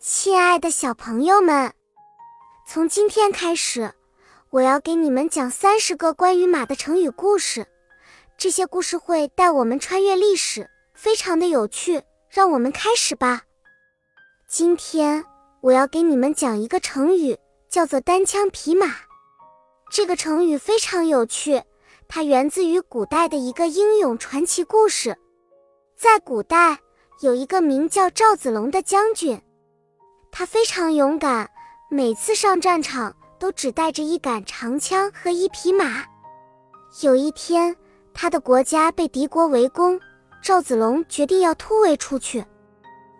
亲爱的小朋友们，从今天开始，我要给你们讲三十个关于马的成语故事。这些故事会带我们穿越历史，非常的有趣。让我们开始吧。今天我要给你们讲一个成语，叫做“单枪匹马”。这个成语非常有趣，它源自于古代的一个英勇传奇故事。在古代，有一个名叫赵子龙的将军。他非常勇敢，每次上战场都只带着一杆长枪和一匹马。有一天，他的国家被敌国围攻，赵子龙决定要突围出去。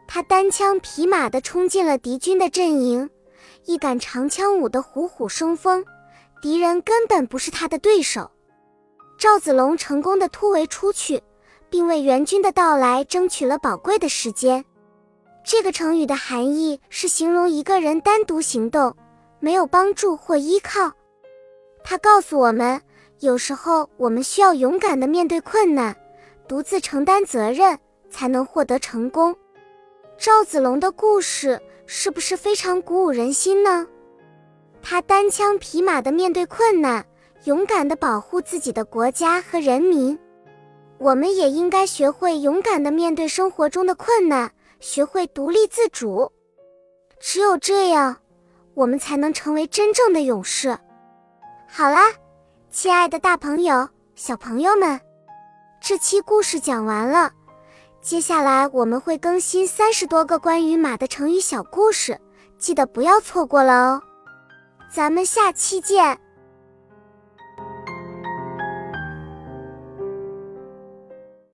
他单枪匹马地冲进了敌军的阵营，一杆长枪舞得虎虎生风，敌人根本不是他的对手。赵子龙成功地突围出去，并为援军的到来争取了宝贵的时间。这个成语的含义是形容一个人单独行动，没有帮助或依靠。它告诉我们，有时候我们需要勇敢地面对困难，独自承担责任，才能获得成功。赵子龙的故事是不是非常鼓舞人心呢？他单枪匹马地面对困难，勇敢地保护自己的国家和人民。我们也应该学会勇敢地面对生活中的困难。学会独立自主，只有这样，我们才能成为真正的勇士。好啦，亲爱的大朋友、小朋友们，这期故事讲完了。接下来我们会更新三十多个关于马的成语小故事，记得不要错过了哦。咱们下期见。